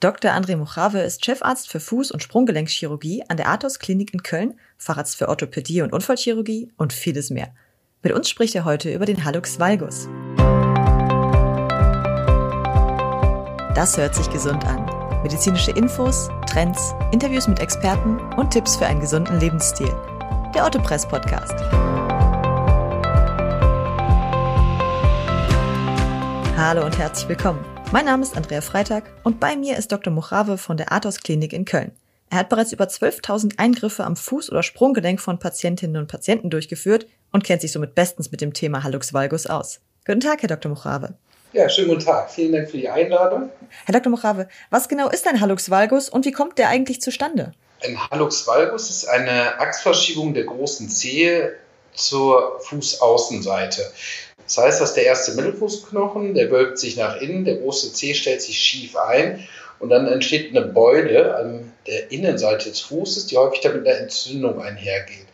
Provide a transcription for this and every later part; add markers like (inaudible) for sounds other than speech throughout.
Dr. André Muchave ist Chefarzt für Fuß- und Sprunggelenkschirurgie an der Athos Klinik in Köln, Facharzt für Orthopädie und Unfallchirurgie und vieles mehr. Mit uns spricht er heute über den Hallux valgus. Das hört sich gesund an. Medizinische Infos, Trends, Interviews mit Experten und Tipps für einen gesunden Lebensstil. Der Ottopress Podcast. Hallo und herzlich willkommen. Mein Name ist Andrea Freitag und bei mir ist Dr. Muchave von der Athos Klinik in Köln. Er hat bereits über 12.000 Eingriffe am Fuß- oder Sprunggelenk von Patientinnen und Patienten durchgeführt und kennt sich somit bestens mit dem Thema Hallux valgus aus. Guten Tag, Herr Dr. Muchave. Ja, schönen guten Tag. Vielen Dank für die Einladung. Herr Dr. Muchave, was genau ist ein Hallux valgus und wie kommt der eigentlich zustande? Ein Hallux valgus ist eine Achsverschiebung der großen Zehe zur Fußaußenseite. Das heißt, dass der erste Mittelfußknochen, der wölbt sich nach innen, der große Zeh stellt sich schief ein und dann entsteht eine Beule an der Innenseite des Fußes, die häufig dann mit einer Entzündung einhergeht.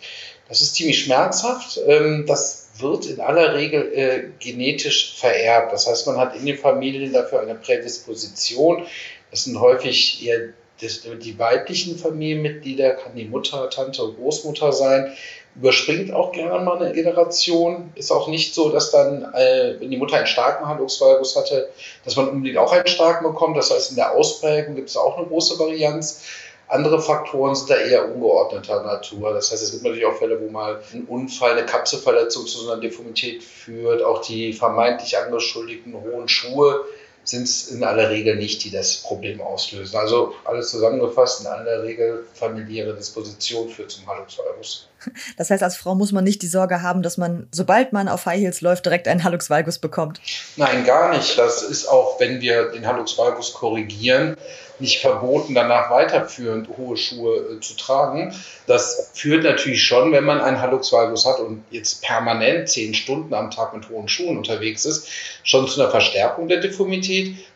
Das ist ziemlich schmerzhaft. Ähm, das wird in aller Regel äh, genetisch vererbt. Das heißt, man hat in den Familien dafür eine Prädisposition. Das sind häufig eher die weiblichen Familienmitglieder, kann die Mutter, Tante, Großmutter sein überspringt auch gerne mal eine Generation. Ist auch nicht so, dass dann, äh, wenn die Mutter einen starken Handlungsvalgus hatte, dass man unbedingt auch einen starken bekommt. Das heißt, in der Ausprägung gibt es auch eine große Varianz. Andere Faktoren sind da eher ungeordneter Natur. Das heißt, es gibt natürlich auch Fälle, wo mal ein Unfall, eine Kapselverletzung zu so einer Deformität führt. Auch die vermeintlich angeschuldigten hohen Schuhe sind es in aller Regel nicht, die das Problem auslösen. Also alles zusammengefasst, in aller Regel familiäre Disposition führt zum Hallux-Valgus. Das heißt, als Frau muss man nicht die Sorge haben, dass man, sobald man auf High Heels läuft, direkt einen Hallux valgus bekommt. Nein, gar nicht. Das ist auch, wenn wir den Hallux valgus korrigieren, nicht verboten, danach weiterführend hohe Schuhe äh, zu tragen. Das führt natürlich schon, wenn man einen Hallux valgus hat und jetzt permanent zehn Stunden am Tag mit hohen Schuhen unterwegs ist, schon zu einer Verstärkung der Deformität.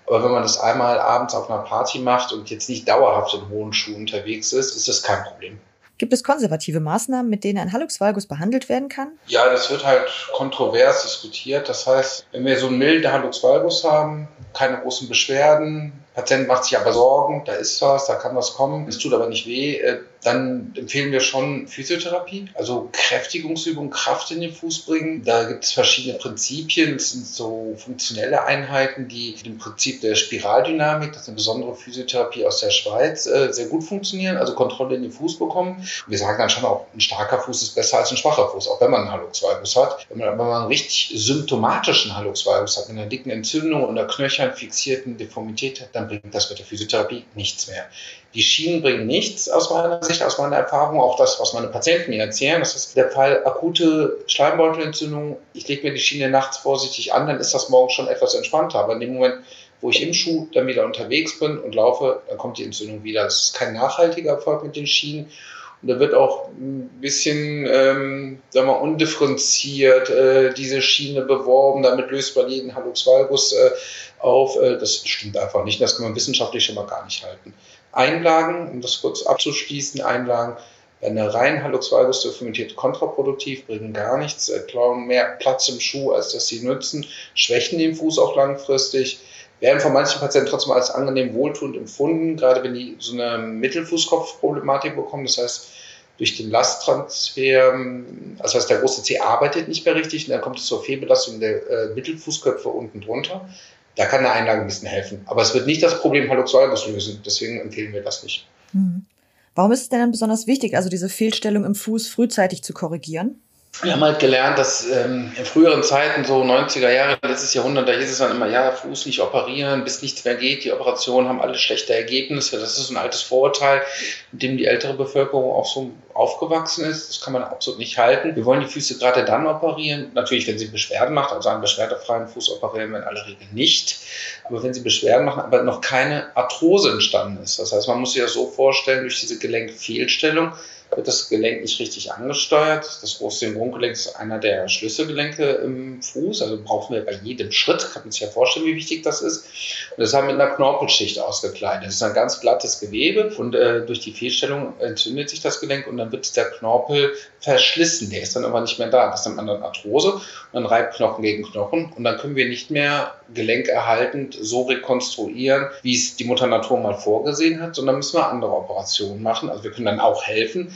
Aber wenn man das einmal abends auf einer Party macht und jetzt nicht dauerhaft in hohen Schuhen unterwegs ist, ist das kein Problem. Gibt es konservative Maßnahmen, mit denen ein Hallux valgus behandelt werden kann? Ja, das wird halt kontrovers diskutiert. Das heißt, wenn wir so einen milden Hallux valgus haben, keine großen Beschwerden, Patient macht sich aber Sorgen, da ist was, da kann was kommen, es tut aber nicht weh, äh, dann empfehlen wir schon Physiotherapie, also Kräftigungsübungen, Kraft in den Fuß bringen. Da gibt es verschiedene Prinzipien, es sind so funktionelle Einheiten, die dem Prinzip der Spiraldynamik, das ist eine besondere Physiotherapie aus der Schweiz, äh, sehr gut funktionieren, also Kontrolle in den Fuß bekommen. Wir sagen dann schon auch, ein starker Fuß ist besser als ein schwacher Fuß, auch wenn man einen Hallux valgus hat. Wenn man, man einen richtig symptomatischen Hallux valgus hat, mit einer dicken Entzündung und einer knöchern fixierten Deformität, dann bringt das mit der Physiotherapie nichts mehr. Die Schienen bringen nichts aus meiner Sicht, aus meiner Erfahrung, auch das, was meine Patienten mir erzählen. Das ist der Fall akute Schleimbeutelentzündung. Ich lege mir die Schiene nachts vorsichtig an, dann ist das morgen schon etwas entspannter. Aber in dem Moment, wo ich im Schuh dann wieder unterwegs bin und laufe, dann kommt die Entzündung wieder. Das ist kein nachhaltiger Erfolg mit den Schienen. Und da wird auch ein bisschen, ähm, sagen wir, undifferenziert äh, diese Schiene beworben. Damit löst man jeden Hallux valgus äh, auf. Äh, das stimmt einfach nicht. Das kann man wissenschaftlich schon mal gar nicht halten. Einlagen, um das kurz abzuschließen, Einlagen bei einer rein Hallux valgus Deformität kontraproduktiv, bringen gar nichts, äh, klauen mehr Platz im Schuh, als dass sie nützen, schwächen den Fuß auch langfristig werden von manchen Patienten trotzdem als angenehm wohltuend empfunden, gerade wenn die so eine Mittelfußkopfproblematik bekommen. Das heißt, durch den Lasttransfer, das heißt, der große C arbeitet nicht mehr richtig und dann kommt es zur Fehlbelastung der äh, Mittelfußköpfe unten drunter. Da kann eine Einlage ein bisschen helfen. Aber es wird nicht das Problem Hallux valgus lösen. Deswegen empfehlen wir das nicht. Mhm. Warum ist es denn dann besonders wichtig, also diese Fehlstellung im Fuß frühzeitig zu korrigieren? Wir haben halt gelernt, dass ähm, in früheren Zeiten, so 90er Jahre, letztes Jahrhundert, da hieß es dann immer, ja, Fuß nicht operieren, bis nichts mehr geht. Die Operationen haben alle schlechte Ergebnisse. Das ist ein altes Vorurteil, mit dem die ältere Bevölkerung auch so aufgewachsen ist. Das kann man absolut nicht halten. Wir wollen die Füße gerade dann operieren. Natürlich, wenn sie Beschwerden macht, also einen beschwerdefreien Fuß operieren wir in aller Regel nicht. Aber wenn sie Beschwerden machen, aber noch keine Arthrose entstanden ist. Das heißt, man muss sich das so vorstellen, durch diese Gelenkfehlstellung wird das Gelenk nicht richtig angesteuert. Das große Syndromgelenk ist einer der Schlüsselgelenke im Fuß, also brauchen wir bei jedem Schritt, kann man sich ja vorstellen, wie wichtig das ist. Und das haben wir mit einer Knorpelschicht ausgekleidet. Das ist ein ganz glattes Gewebe und äh, durch die Fehlstellung entzündet sich das Gelenk und dann wird der Knorpel verschlissen. Der ist dann aber nicht mehr da. Das nennt man dann Arthrose und dann reibt Knochen gegen Knochen und dann können wir nicht mehr Gelenk erhalten erhaltend so rekonstruieren, wie es die Mutter Natur mal vorgesehen hat, sondern müssen wir andere Operationen machen. Also wir können dann auch helfen,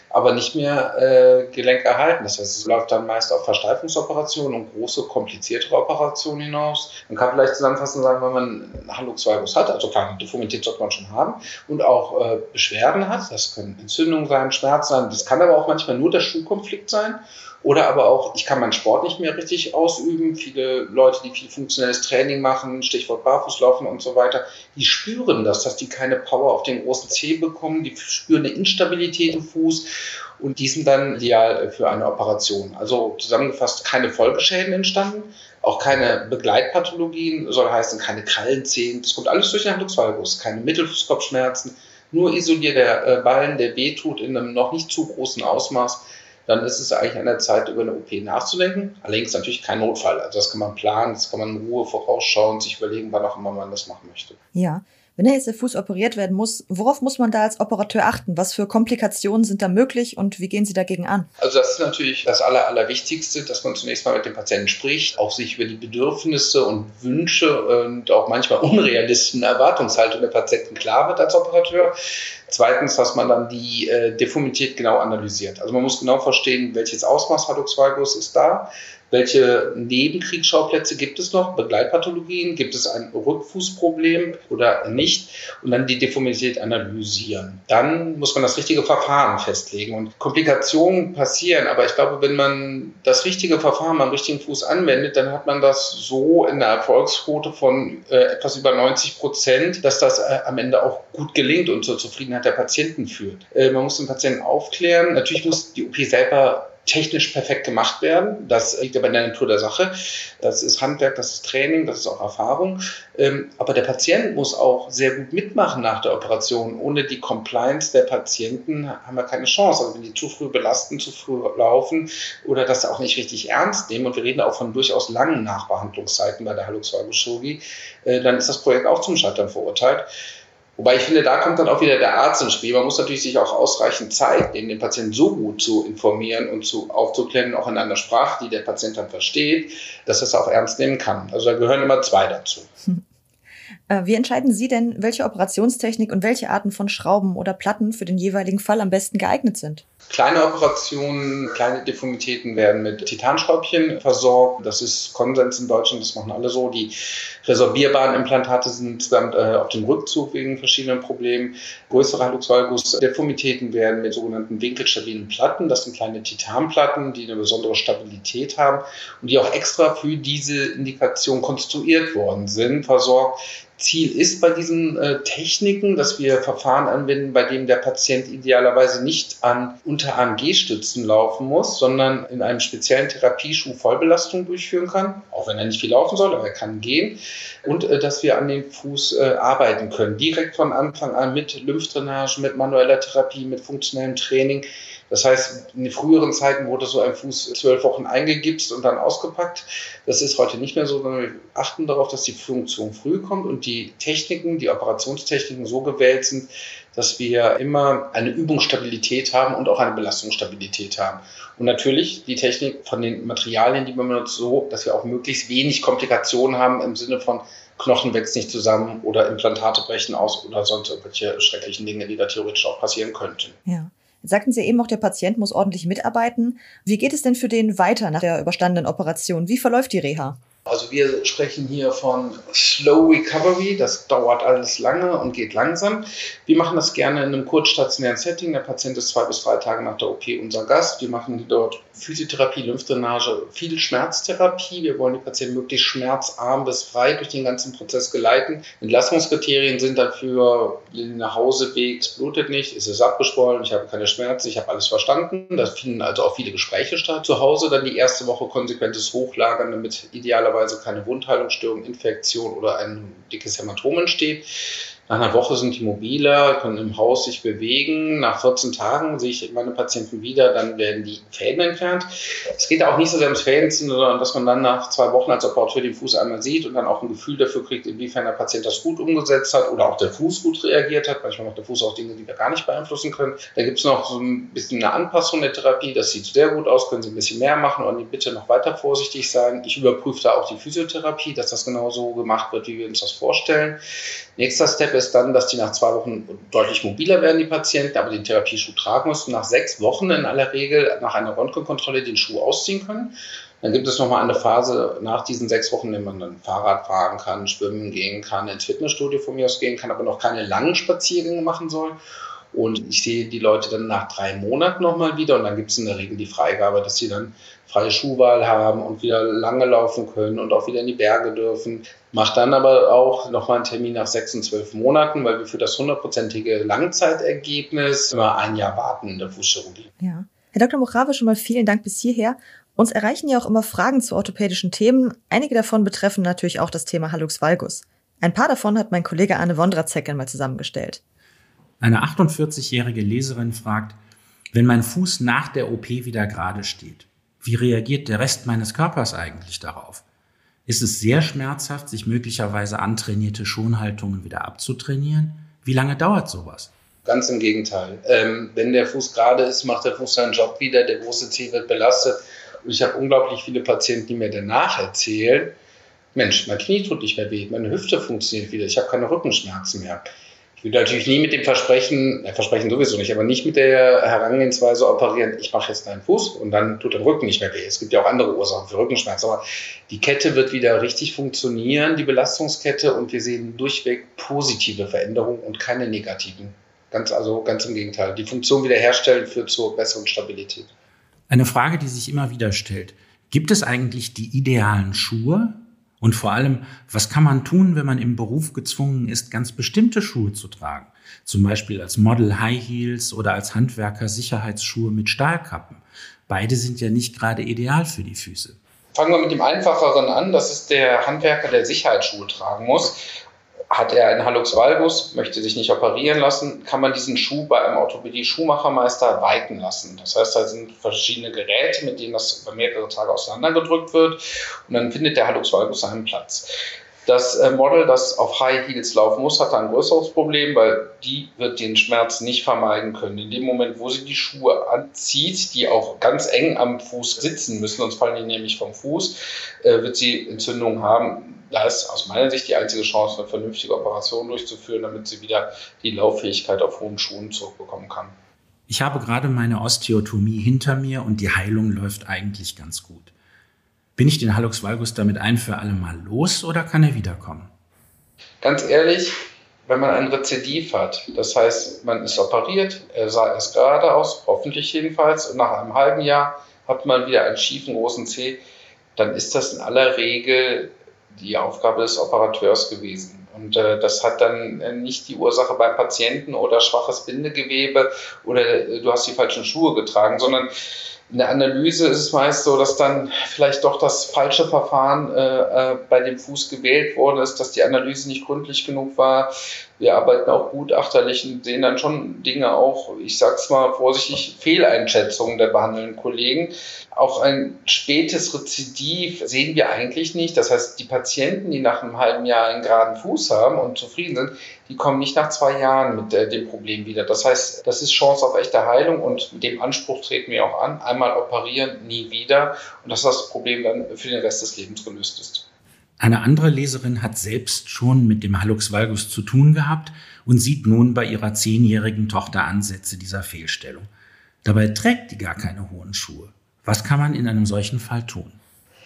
aber nicht mehr äh, Gelenk erhalten. Das heißt, es läuft dann meist auf Versteifungsoperationen und große, kompliziertere Operationen hinaus. Man kann vielleicht zusammenfassend sagen, wenn man einen Hallux valgus hat, also kleine Deformität sollte man schon haben, und auch äh, Beschwerden hat, das können Entzündungen sein, Schmerz sein, das kann aber auch manchmal nur der Schuhkonflikt sein oder aber auch, ich kann meinen Sport nicht mehr richtig ausüben. Viele Leute, die viel funktionelles Training machen, Stichwort Barfußlaufen und so weiter, die spüren das, dass die keine Power auf den großen Zeh bekommen, die spüren eine Instabilität im Fuß und die sind dann ideal für eine Operation. Also zusammengefasst keine Folgeschäden entstanden, auch keine Begleitpathologien, soll heißen keine Krallenzehen, das kommt alles durch den Handlungsvalgus, keine Mittelfußkopfschmerzen, nur isolierter äh, Ballen, der wehtut in einem noch nicht zu großen Ausmaß dann ist es eigentlich an der Zeit, über eine OP nachzudenken. Allerdings natürlich kein Notfall. Also das kann man planen, das kann man in Ruhe vorausschauen, sich überlegen, wann auch immer man das machen möchte. Ja. Wenn der Fuß operiert werden muss, worauf muss man da als Operateur achten? Was für Komplikationen sind da möglich und wie gehen Sie dagegen an? Also das ist natürlich das Aller, Allerwichtigste, dass man zunächst mal mit dem Patienten spricht, auch sich über die Bedürfnisse und Wünsche und auch manchmal unrealistischen Erwartungshaltungen der Patienten klar wird als Operateur. Zweitens, dass man dann die äh, Deformität genau analysiert. Also man muss genau verstehen, welches Ausmaß Hallux valgus ist da, welche Nebenkriegsschauplätze gibt es noch, Begleitpathologien, gibt es ein Rückfußproblem oder nicht und dann die Deformität analysieren. Dann muss man das richtige Verfahren festlegen und Komplikationen passieren, aber ich glaube, wenn man das richtige Verfahren am richtigen Fuß anwendet, dann hat man das so in der Erfolgsquote von äh, etwas über 90 Prozent, dass das äh, am Ende auch gut gelingt und zur Zufriedenheit der Patienten führt. Äh, man muss den Patienten aufklären. Natürlich muss die OP selber technisch perfekt gemacht werden. Das liegt aber in der Natur der Sache. Das ist Handwerk, das ist Training, das ist auch Erfahrung. Ähm, aber der Patient muss auch sehr gut mitmachen nach der Operation. Ohne die Compliance der Patienten haben wir keine Chance. Also wenn die zu früh belasten, zu früh laufen oder das auch nicht richtig ernst nehmen, und wir reden auch von durchaus langen Nachbehandlungszeiten bei der Hallux valgus äh, dann ist das Projekt auch zum Scheitern verurteilt. Wobei ich finde, da kommt dann auch wieder der Arzt ins Spiel. Man muss natürlich sich auch ausreichend Zeit nehmen, den Patienten so gut zu informieren und zu aufzuklären, auch in einer Sprache, die der Patient dann versteht, dass er es auch ernst nehmen kann. Also da gehören immer zwei dazu. Äh, (laughs) wie entscheiden Sie denn, welche Operationstechnik und welche Arten von Schrauben oder Platten für den jeweiligen Fall am besten geeignet sind? Kleine Operationen, kleine Deformitäten werden mit Titanschräubchen versorgt. Das ist Konsens in Deutschland, das machen alle so. Die resorbierbaren Implantate sind dann äh, auf dem Rückzug wegen verschiedenen Problemen. Größere Hallux valgus Deformitäten werden mit sogenannten winkelstabilen Platten. Das sind kleine Titanplatten, die eine besondere Stabilität haben und die auch extra für diese Indikation konstruiert worden sind, versorgt. Ziel ist bei diesen äh, Techniken, dass wir Verfahren anwenden, bei denen der Patient idealerweise nicht an unter AMG-Stützen laufen muss, sondern in einem speziellen Therapieschuh Vollbelastung durchführen kann, auch wenn er nicht viel laufen soll, aber er kann gehen. Und äh, dass wir an dem Fuß äh, arbeiten können, direkt von Anfang an mit Lymphdrainage, mit manueller Therapie, mit funktionellem Training das heißt, in früheren Zeiten wurde so ein Fuß zwölf Wochen eingegipst und dann ausgepackt. Das ist heute nicht mehr so, sondern wir achten darauf, dass die Funktion früh kommt und die Techniken, die Operationstechniken so gewählt sind, dass wir immer eine Übungsstabilität haben und auch eine Belastungsstabilität haben. Und natürlich die Technik von den Materialien, die man benutzt, so, dass wir auch möglichst wenig Komplikationen haben im Sinne von Knochen wächst nicht zusammen oder Implantate brechen aus oder sonst irgendwelche schrecklichen Dinge, die da theoretisch auch passieren könnten. Ja. Sagten Sie eben auch, der Patient muss ordentlich mitarbeiten. Wie geht es denn für den weiter nach der überstandenen Operation? Wie verläuft die Reha? Also wir sprechen hier von Slow Recovery, das dauert alles lange und geht langsam. Wir machen das gerne in einem kurzstationären Setting. Der Patient ist zwei bis drei Tage nach der OP unser Gast. Wir machen dort Physiotherapie, Lymphdrainage, viel Schmerztherapie. Wir wollen die Patienten möglichst schmerzarm bis frei durch den ganzen Prozess geleiten. Entlastungskriterien sind dafür den Nachhauseweg, es blutet nicht, es ist abgeschwollen, ich habe keine Schmerzen, ich habe alles verstanden. Da finden also auch viele Gespräche statt. Zu Hause dann die erste Woche konsequentes Hochlagern, damit idealerweise keine Wundheilungsstörung, Infektion oder ein dickes Hämatom entsteht. Nach einer Woche sind die mobiler, können im Haus sich bewegen. Nach 14 Tagen sehe ich meine Patienten wieder, dann werden die Fäden entfernt. Es geht auch nicht so sehr ums Fädenziehen, sondern dass man dann nach zwei Wochen als Operateur den Fuß einmal sieht und dann auch ein Gefühl dafür kriegt, inwiefern der Patient das gut umgesetzt hat oder auch der Fuß gut reagiert hat. Manchmal macht der Fuß auch Dinge, die wir gar nicht beeinflussen können. Da gibt es noch so ein bisschen eine Anpassung der Therapie. Das sieht sehr gut aus, können Sie ein bisschen mehr machen und bitte noch weiter vorsichtig sein. Ich überprüfe da auch die Physiotherapie, dass das genauso gemacht wird, wie wir uns das vorstellen. Nächster Step ist dann, dass die nach zwei Wochen deutlich mobiler werden, die Patienten, aber den Therapieschuh tragen müssen. Nach sechs Wochen in aller Regel nach einer Röntgenkontrolle den Schuh ausziehen können. Dann gibt es nochmal eine Phase nach diesen sechs Wochen, in der man dann Fahrrad fahren kann, schwimmen gehen kann, ins Fitnessstudio von mir aus gehen kann, aber noch keine langen Spaziergänge machen soll. Und ich sehe die Leute dann nach drei Monaten nochmal wieder und dann gibt es in der Regel die Freigabe, dass sie dann freie Schuhwahl haben und wieder lange laufen können und auch wieder in die Berge dürfen. Macht dann aber auch nochmal einen Termin nach sechs und zwölf Monaten, weil wir für das hundertprozentige Langzeitergebnis immer ein Jahr warten in der Fußchirurgie. Ja. Herr Dr. Mochrave, schon mal vielen Dank bis hierher. Uns erreichen ja auch immer Fragen zu orthopädischen Themen. Einige davon betreffen natürlich auch das Thema Hallux valgus. Ein paar davon hat mein Kollege Arne Wondrazek einmal zusammengestellt. Eine 48-jährige Leserin fragt, wenn mein Fuß nach der OP wieder gerade steht, wie reagiert der Rest meines Körpers eigentlich darauf? Ist es sehr schmerzhaft, sich möglicherweise antrainierte Schonhaltungen wieder abzutrainieren? Wie lange dauert sowas? Ganz im Gegenteil. Ähm, wenn der Fuß gerade ist, macht der Fuß seinen Job wieder, der große Zeh wird belastet. Und ich habe unglaublich viele Patienten, die mir danach erzählen, Mensch, mein Knie tut nicht mehr weh, meine Hüfte funktioniert wieder, ich habe keine Rückenschmerzen mehr. Ich würde natürlich nie mit dem Versprechen, äh, Versprechen sowieso nicht, aber nicht mit der Herangehensweise operieren, ich mache jetzt deinen Fuß und dann tut dein Rücken nicht mehr weh. Es gibt ja auch andere Ursachen für Rückenschmerzen, aber die Kette wird wieder richtig funktionieren, die Belastungskette, und wir sehen durchweg positive Veränderungen und keine negativen. Ganz, also ganz im Gegenteil. Die Funktion wiederherstellen führt zur besseren Stabilität. Eine Frage, die sich immer wieder stellt. Gibt es eigentlich die idealen Schuhe? Und vor allem, was kann man tun, wenn man im Beruf gezwungen ist, ganz bestimmte Schuhe zu tragen? Zum Beispiel als Model High Heels oder als Handwerker Sicherheitsschuhe mit Stahlkappen. Beide sind ja nicht gerade ideal für die Füße. Fangen wir mit dem Einfacheren an. Das ist der Handwerker, der Sicherheitsschuhe tragen muss hat er einen Hallux valgus, möchte sich nicht operieren lassen, kann man diesen Schuh bei einem Orthopädie-Schuhmachermeister weiten lassen. Das heißt, da sind verschiedene Geräte, mit denen das über mehrere Tage auseinandergedrückt wird und dann findet der Hallux valgus seinen Platz. Das äh, Model, das auf High Heels laufen muss, hat ein größeres Problem, weil die wird den Schmerz nicht vermeiden können. In dem Moment, wo sie die Schuhe anzieht, die auch ganz eng am Fuß sitzen müssen, sonst fallen die nämlich vom Fuß, äh, wird sie Entzündungen haben da ist aus meiner Sicht die einzige Chance, eine vernünftige Operation durchzuführen, damit sie wieder die Lauffähigkeit auf hohen Schuhen zurückbekommen kann. Ich habe gerade meine Osteotomie hinter mir und die Heilung läuft eigentlich ganz gut. Bin ich den Hallux valgus damit ein für alle Mal los oder kann er wiederkommen? Ganz ehrlich, wenn man ein Rezidiv hat, das heißt, man ist operiert, er sah erst gerade aus, hoffentlich jedenfalls, und nach einem halben Jahr hat man wieder einen schiefen großen Zeh, dann ist das in aller Regel die Aufgabe des Operateurs gewesen. Und äh, das hat dann äh, nicht die Ursache beim Patienten oder schwaches Bindegewebe oder äh, du hast die falschen Schuhe getragen, sondern in der Analyse ist es meist so, dass dann vielleicht doch das falsche Verfahren äh, äh, bei dem Fuß gewählt worden ist, dass die Analyse nicht gründlich genug war. Wir arbeiten auch gutachterlich und sehen dann schon Dinge auch, ich sag's mal vorsichtig, Fehleinschätzungen der behandelnden Kollegen. Auch ein spätes Rezidiv sehen wir eigentlich nicht. Das heißt, die Patienten, die nach einem halben Jahr einen geraden Fuß haben und zufrieden sind, die kommen nicht nach zwei Jahren mit äh, dem Problem wieder. Das heißt, das ist Chance auf echte Heilung und mit dem Anspruch treten wir auch an. Einmal operieren, nie wieder. Und dass das Problem dann für den Rest des Lebens gelöst ist. Eine andere Leserin hat selbst schon mit dem Hallux valgus zu tun gehabt und sieht nun bei ihrer zehnjährigen Tochter Ansätze dieser Fehlstellung. Dabei trägt die gar keine hohen Schuhe. Was kann man in einem solchen Fall tun?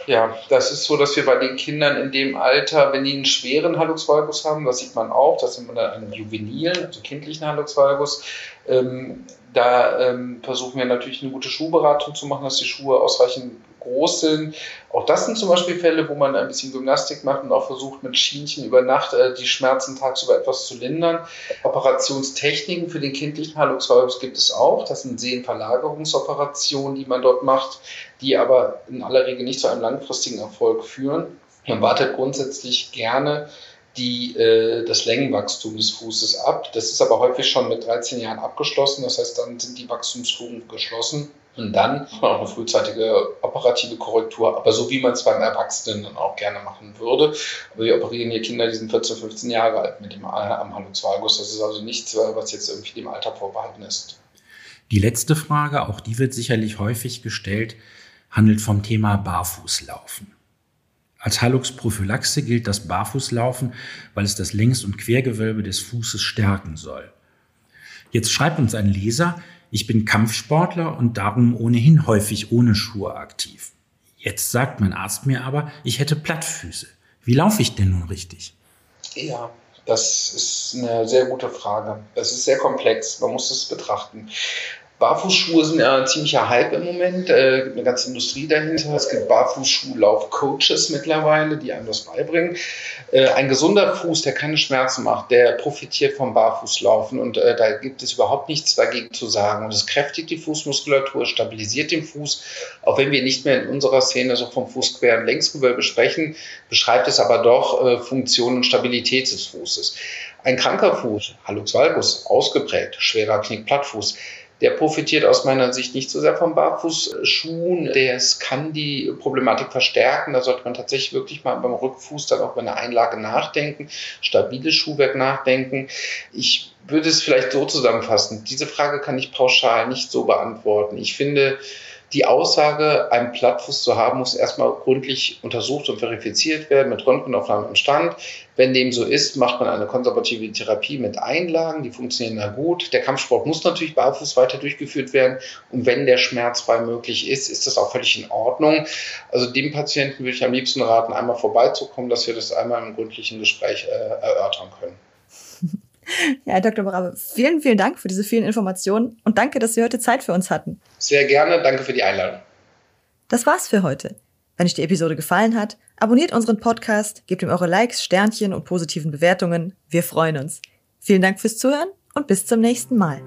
Ja, das ist so, dass wir bei den Kindern in dem Alter, wenn die einen schweren Hallux valgus haben, das sieht man auch, das sind wir dann einen juvenilen, also kindlichen Hallux valgus, ähm, da ähm, versuchen wir natürlich eine gute Schuhberatung zu machen, dass die Schuhe ausreichend groß sind. Auch das sind zum Beispiel Fälle, wo man ein bisschen Gymnastik macht und auch versucht, mit Schienchen über Nacht äh, die Schmerzen tagsüber etwas zu lindern. Operationstechniken für den kindlichen Hallux gibt es auch. Das sind Sehnenverlagerungsoperationen, die man dort macht, die aber in aller Regel nicht zu einem langfristigen Erfolg führen. Man wartet grundsätzlich gerne die, äh, das Längenwachstum des Fußes ab. Das ist aber häufig schon mit 13 Jahren abgeschlossen. Das heißt, dann sind die Wachstumsfugen geschlossen. Und dann auch eine frühzeitige operative Korrektur, aber so wie man es beim Erwachsenen dann auch gerne machen würde. Aber wir operieren hier Kinder, die sind 14, 15 Jahre alt mit dem am Hallux valgus. Das ist also nichts, was jetzt irgendwie dem Alter vorbehalten ist. Die letzte Frage, auch die wird sicherlich häufig gestellt, handelt vom Thema Barfußlaufen. Als Hallux-Prophylaxe gilt das Barfußlaufen, weil es das Längs- und Quergewölbe des Fußes stärken soll. Jetzt schreibt uns ein Leser, ich bin Kampfsportler und darum ohnehin häufig ohne Schuhe aktiv. Jetzt sagt mein Arzt mir aber, ich hätte Plattfüße. Wie laufe ich denn nun richtig? Ja, das ist eine sehr gute Frage. Es ist sehr komplex. Man muss es betrachten. Barfußschuhe sind ja ein ziemlicher Hype im Moment. Äh, gibt eine ganze Industrie dahinter. Es gibt Barfußschuhlauf-Coaches mittlerweile, die einem das beibringen. Äh, ein gesunder Fuß, der keine Schmerzen macht, der profitiert vom Barfußlaufen und äh, da gibt es überhaupt nichts dagegen zu sagen. Und es kräftigt die Fußmuskulatur, stabilisiert den Fuß. Auch wenn wir nicht mehr in unserer Szene so vom Fußqueren Längsgewölbe sprechen, beschreibt es aber doch äh, Funktion und Stabilität des Fußes. Ein kranker Fuß, Hallux valgus, ausgeprägt, schwerer Knickplattfuß, der profitiert aus meiner Sicht nicht so sehr vom Barfußschuhen. Der kann die Problematik verstärken. Da sollte man tatsächlich wirklich mal beim Rückfuß dann auch bei einer Einlage nachdenken, stabiles Schuhwerk nachdenken. Ich würde es vielleicht so zusammenfassen. Diese Frage kann ich pauschal nicht so beantworten. Ich finde, die Aussage, einen Plattfuß zu haben, muss erstmal gründlich untersucht und verifiziert werden mit Röntgenaufnahmen im Stand. Wenn dem so ist, macht man eine konservative Therapie mit Einlagen, die funktionieren da gut. Der Kampfsport muss natürlich barfuß weiter durchgeführt werden und wenn der schmerzfrei möglich ist, ist das auch völlig in Ordnung. Also dem Patienten würde ich am liebsten raten, einmal vorbeizukommen, dass wir das einmal im gründlichen Gespräch äh, erörtern können. (laughs) Ja, Herr Dr. Brave, vielen, vielen Dank für diese vielen Informationen und danke, dass Sie heute Zeit für uns hatten. Sehr gerne, danke für die Einladung. Das war's für heute. Wenn euch die Episode gefallen hat, abonniert unseren Podcast, gebt ihm eure Likes, Sternchen und positiven Bewertungen. Wir freuen uns. Vielen Dank fürs Zuhören und bis zum nächsten Mal.